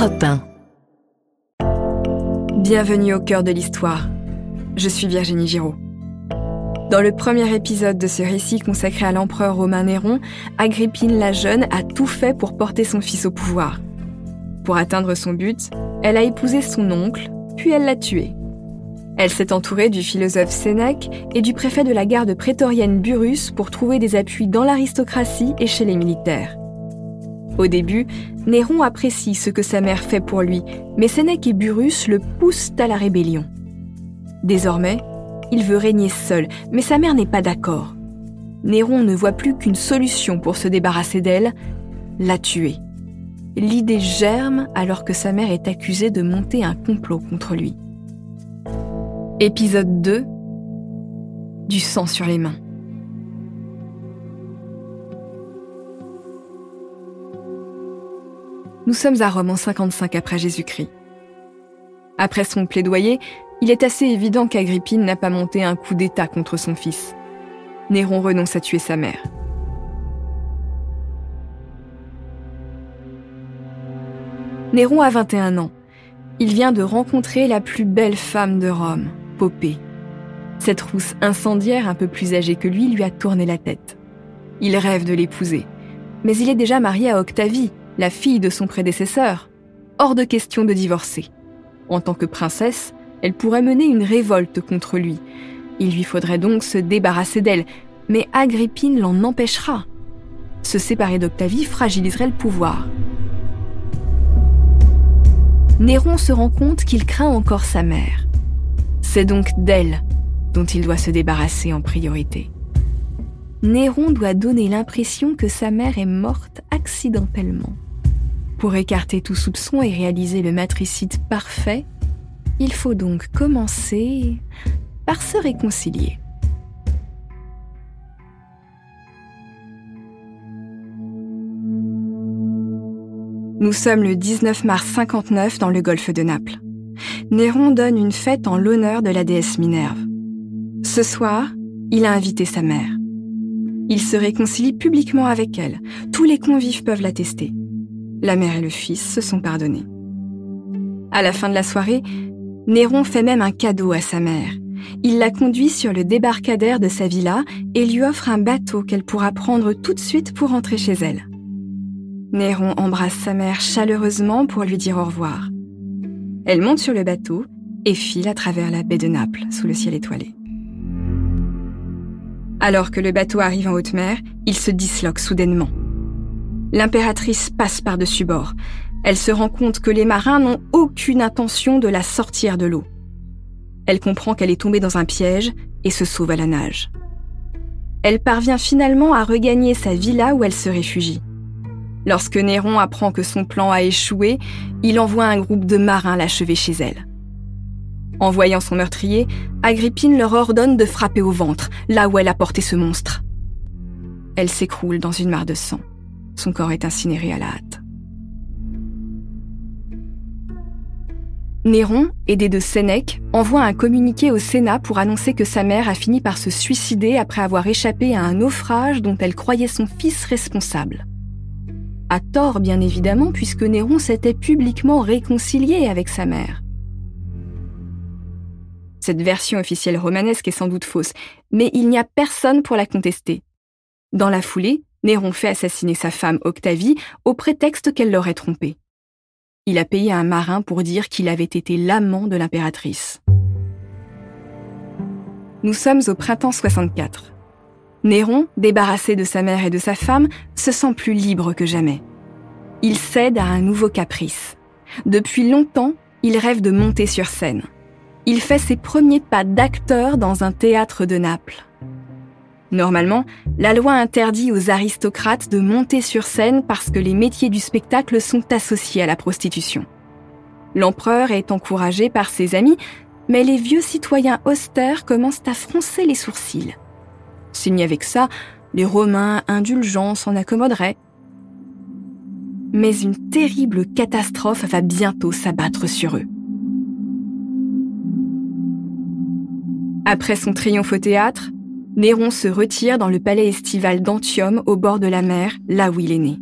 Europe 1. Bienvenue au cœur de l'histoire. Je suis Virginie Giraud. Dans le premier épisode de ce récit consacré à l'empereur romain Néron, Agrippine la jeune a tout fait pour porter son fils au pouvoir. Pour atteindre son but, elle a épousé son oncle, puis elle l'a tué. Elle s'est entourée du philosophe Sénèque et du préfet de la garde prétorienne Burrus pour trouver des appuis dans l'aristocratie et chez les militaires. Au début, Néron apprécie ce que sa mère fait pour lui, mais Sénèque et Burrus le poussent à la rébellion. Désormais, il veut régner seul, mais sa mère n'est pas d'accord. Néron ne voit plus qu'une solution pour se débarrasser d'elle, la tuer. L'idée germe alors que sa mère est accusée de monter un complot contre lui. Épisode 2 Du sang sur les mains. Nous sommes à Rome en 55 après Jésus-Christ. Après son plaidoyer, il est assez évident qu'Agrippine n'a pas monté un coup d'État contre son fils. Néron renonce à tuer sa mère. Néron a 21 ans. Il vient de rencontrer la plus belle femme de Rome, Popée. Cette rousse incendiaire un peu plus âgée que lui lui a tourné la tête. Il rêve de l'épouser. Mais il est déjà marié à Octavie, la fille de son prédécesseur. Hors de question de divorcer. En tant que princesse, elle pourrait mener une révolte contre lui. Il lui faudrait donc se débarrasser d'elle, mais Agrippine l'en empêchera. Se séparer d'Octavie fragiliserait le pouvoir. Néron se rend compte qu'il craint encore sa mère. C'est donc d'elle dont il doit se débarrasser en priorité. Néron doit donner l'impression que sa mère est morte accidentellement. Pour écarter tout soupçon et réaliser le matricide parfait, il faut donc commencer par se réconcilier. Nous sommes le 19 mars 59 dans le golfe de Naples. Néron donne une fête en l'honneur de la déesse Minerve. Ce soir, il a invité sa mère. Il se réconcilie publiquement avec elle. Tous les convives peuvent l'attester. La mère et le fils se sont pardonnés. À la fin de la soirée, Néron fait même un cadeau à sa mère. Il la conduit sur le débarcadère de sa villa et lui offre un bateau qu'elle pourra prendre tout de suite pour rentrer chez elle. Néron embrasse sa mère chaleureusement pour lui dire au revoir. Elle monte sur le bateau et file à travers la baie de Naples sous le ciel étoilé. Alors que le bateau arrive en haute mer, il se disloque soudainement. L'impératrice passe par-dessus bord. Elle se rend compte que les marins n'ont aucune intention de la sortir de l'eau. Elle comprend qu'elle est tombée dans un piège et se sauve à la nage. Elle parvient finalement à regagner sa villa où elle se réfugie. Lorsque Néron apprend que son plan a échoué, il envoie un groupe de marins l'achever chez elle. En voyant son meurtrier, Agrippine leur ordonne de frapper au ventre, là où elle a porté ce monstre. Elle s'écroule dans une mare de sang. Son corps est incinéré à la hâte. Néron, aidé de Sénèque, envoie un communiqué au Sénat pour annoncer que sa mère a fini par se suicider après avoir échappé à un naufrage dont elle croyait son fils responsable. À tort, bien évidemment, puisque Néron s'était publiquement réconcilié avec sa mère. Cette version officielle romanesque est sans doute fausse, mais il n'y a personne pour la contester. Dans la foulée, Néron fait assassiner sa femme Octavie au prétexte qu'elle l'aurait trompé. Il a payé un marin pour dire qu'il avait été l'amant de l'impératrice. Nous sommes au printemps 64. Néron, débarrassé de sa mère et de sa femme, se sent plus libre que jamais. Il cède à un nouveau caprice. Depuis longtemps, il rêve de monter sur scène il fait ses premiers pas d'acteur dans un théâtre de Naples. Normalement, la loi interdit aux aristocrates de monter sur scène parce que les métiers du spectacle sont associés à la prostitution. L'empereur est encouragé par ses amis, mais les vieux citoyens austères commencent à froncer les sourcils. S'il n'y avait que ça, les Romains indulgents s'en accommoderaient. Mais une terrible catastrophe va bientôt s'abattre sur eux. Après son triomphe au théâtre, Néron se retire dans le palais estival d'Antium au bord de la mer, là où il est né.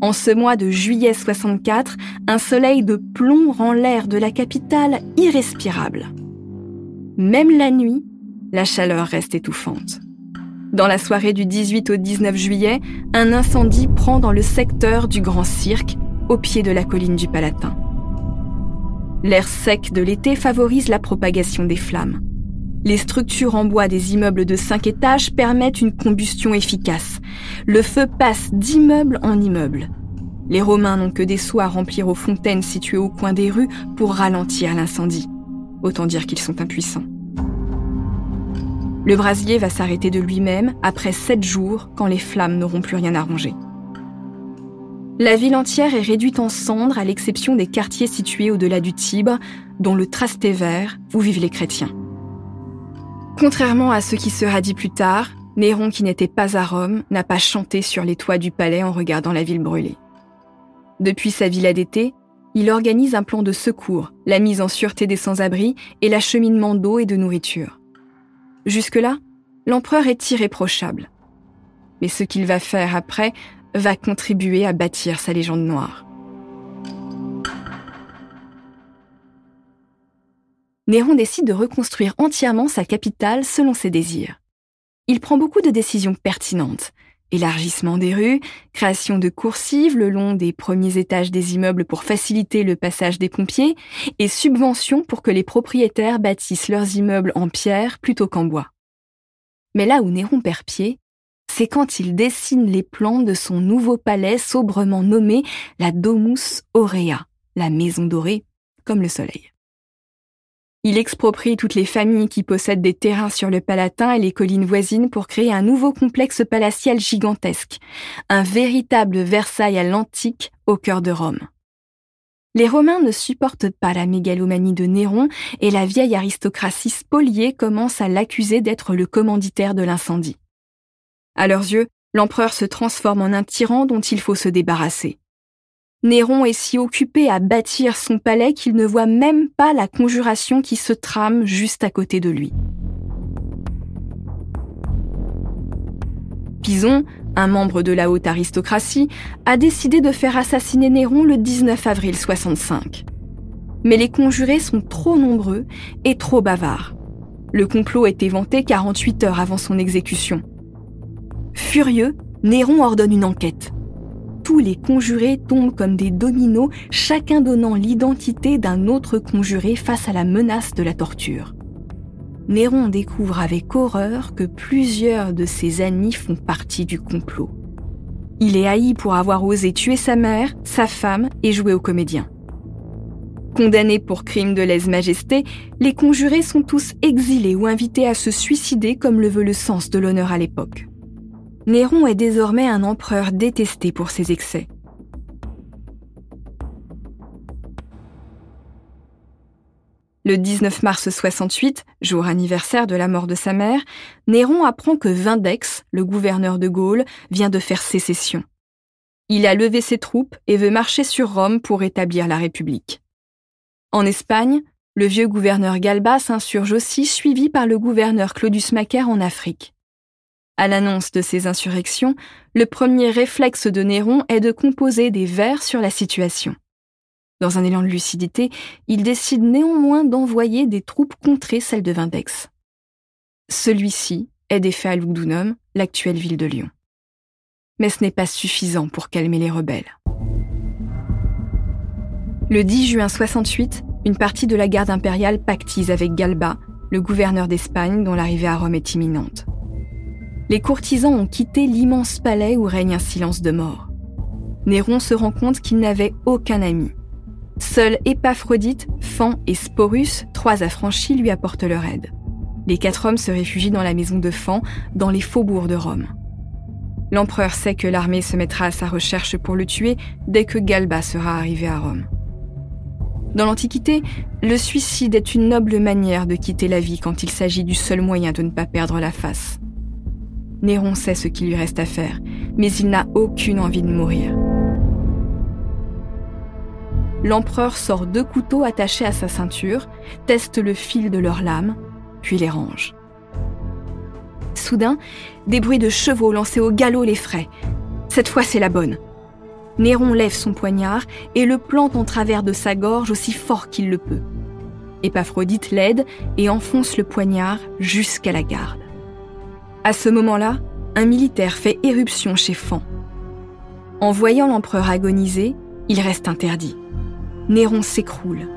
En ce mois de juillet 64, un soleil de plomb rend l'air de la capitale irrespirable. Même la nuit, la chaleur reste étouffante. Dans la soirée du 18 au 19 juillet, un incendie prend dans le secteur du Grand Cirque, au pied de la colline du Palatin. L'air sec de l'été favorise la propagation des flammes. Les structures en bois des immeubles de 5 étages permettent une combustion efficace. Le feu passe d'immeuble en immeuble. Les Romains n'ont que des seaux à remplir aux fontaines situées au coin des rues pour ralentir l'incendie. Autant dire qu'ils sont impuissants. Le brasier va s'arrêter de lui-même après sept jours quand les flammes n'auront plus rien arrangé. La ville entière est réduite en cendres à l'exception des quartiers situés au-delà du Tibre, dont le Trastevere, où vivent les chrétiens. Contrairement à ce qui sera dit plus tard, Néron, qui n'était pas à Rome, n'a pas chanté sur les toits du palais en regardant la ville brûler. Depuis sa villa d'été, il organise un plan de secours, la mise en sûreté des sans-abri et l'acheminement d'eau et de nourriture. Jusque-là, l'empereur est irréprochable. Mais ce qu'il va faire après va contribuer à bâtir sa légende noire. Néron décide de reconstruire entièrement sa capitale selon ses désirs. Il prend beaucoup de décisions pertinentes. Élargissement des rues, création de coursives le long des premiers étages des immeubles pour faciliter le passage des pompiers, et subventions pour que les propriétaires bâtissent leurs immeubles en pierre plutôt qu'en bois. Mais là où Néron perd pied, c'est quand il dessine les plans de son nouveau palais sobrement nommé la Domus Aurea, la maison dorée, comme le soleil. Il exproprie toutes les familles qui possèdent des terrains sur le Palatin et les collines voisines pour créer un nouveau complexe palatial gigantesque, un véritable Versailles à l'antique au cœur de Rome. Les Romains ne supportent pas la mégalomanie de Néron et la vieille aristocratie spoliée commence à l'accuser d'être le commanditaire de l'incendie. À leurs yeux, l'empereur se transforme en un tyran dont il faut se débarrasser. Néron est si occupé à bâtir son palais qu'il ne voit même pas la conjuration qui se trame juste à côté de lui. Pison, un membre de la haute aristocratie, a décidé de faire assassiner Néron le 19 avril 65. Mais les conjurés sont trop nombreux et trop bavards. Le complot est éventé 48 heures avant son exécution. Furieux, Néron ordonne une enquête tous les conjurés tombent comme des dominos, chacun donnant l'identité d'un autre conjuré face à la menace de la torture. Néron découvre avec horreur que plusieurs de ses amis font partie du complot. Il est haï pour avoir osé tuer sa mère, sa femme et jouer au comédien. Condamnés pour crime de lèse-majesté, les conjurés sont tous exilés ou invités à se suicider comme le veut le sens de l'honneur à l'époque. Néron est désormais un empereur détesté pour ses excès. Le 19 mars 68, jour anniversaire de la mort de sa mère, Néron apprend que Vindex, le gouverneur de Gaule, vient de faire sécession. Il a levé ses troupes et veut marcher sur Rome pour établir la République. En Espagne, le vieux gouverneur Galba s'insurge aussi, suivi par le gouverneur Claudius Macaire en Afrique. À l'annonce de ces insurrections, le premier réflexe de Néron est de composer des vers sur la situation. Dans un élan de lucidité, il décide néanmoins d'envoyer des troupes contrer celles de Vindex. Celui-ci est défait à Lugdunum, l'actuelle ville de Lyon. Mais ce n'est pas suffisant pour calmer les rebelles. Le 10 juin 68, une partie de la garde impériale pactise avec Galba, le gouverneur d'Espagne dont l'arrivée à Rome est imminente les courtisans ont quitté l'immense palais où règne un silence de mort. Néron se rend compte qu'il n'avait aucun ami. Seuls Épaphrodite, Fan et Sporus, trois affranchis, lui apportent leur aide. Les quatre hommes se réfugient dans la maison de Fan, dans les faubourgs de Rome. L'empereur sait que l'armée se mettra à sa recherche pour le tuer dès que Galba sera arrivé à Rome. Dans l'Antiquité, le suicide est une noble manière de quitter la vie quand il s'agit du seul moyen de ne pas perdre la face. Néron sait ce qu'il lui reste à faire, mais il n'a aucune envie de mourir. L'empereur sort deux couteaux attachés à sa ceinture, teste le fil de leurs lames, puis les range. Soudain, des bruits de chevaux lancés au galop les Cette fois, c'est la bonne. Néron lève son poignard et le plante en travers de sa gorge aussi fort qu'il le peut. Épaphrodite l'aide et enfonce le poignard jusqu'à la garde. À ce moment-là, un militaire fait éruption chez Fan. En voyant l'empereur agoniser, il reste interdit. Néron s'écroule.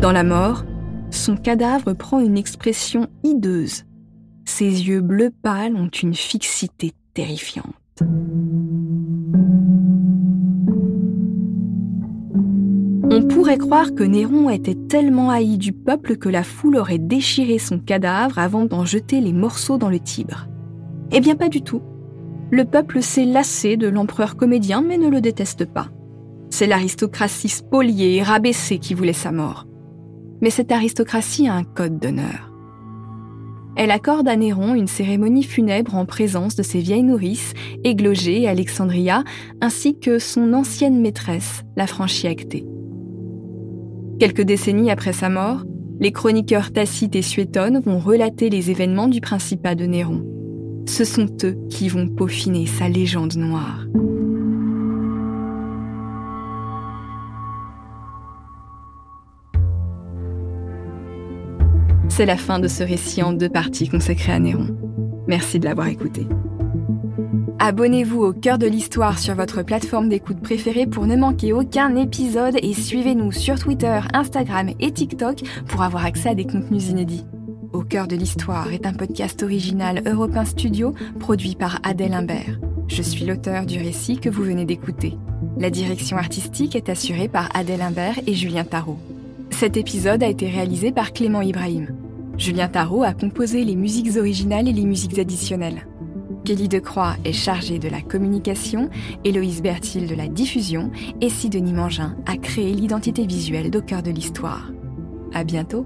Dans la mort, son cadavre prend une expression hideuse. Ses yeux bleu pâle ont une fixité terrifiante. On pourrait croire que Néron était tellement haï du peuple que la foule aurait déchiré son cadavre avant d'en jeter les morceaux dans le Tibre. Eh bien pas du tout. Le peuple s'est lassé de l'empereur comédien mais ne le déteste pas. C'est l'aristocratie spoliée et rabaissée qui voulait sa mort. Mais cette aristocratie a un code d'honneur. Elle accorde à Néron une cérémonie funèbre en présence de ses vieilles nourrices, Églogée et Alexandria, ainsi que son ancienne maîtresse, la Franchiactée. Quelques décennies après sa mort, les chroniqueurs Tacite et Suétone vont relater les événements du principat de Néron. Ce sont eux qui vont peaufiner sa légende noire. C'est la fin de ce récit en deux parties consacré à Néron. Merci de l'avoir écouté. Abonnez-vous au cœur de l'histoire sur votre plateforme d'écoute préférée pour ne manquer aucun épisode et suivez-nous sur Twitter, Instagram et TikTok pour avoir accès à des contenus inédits. Au cœur de l'histoire est un podcast original Europe Studio produit par Adèle Imbert. Je suis l'auteur du récit que vous venez d'écouter. La direction artistique est assurée par Adèle Imbert et Julien Tarot. Cet épisode a été réalisé par Clément Ibrahim. Julien Tarot a composé les musiques originales et les musiques additionnelles. Kelly Decroix est chargée de la communication, Héloïse Bertil de la diffusion et Sidonie Mangin a créé l'identité visuelle d'au de l'histoire. À bientôt!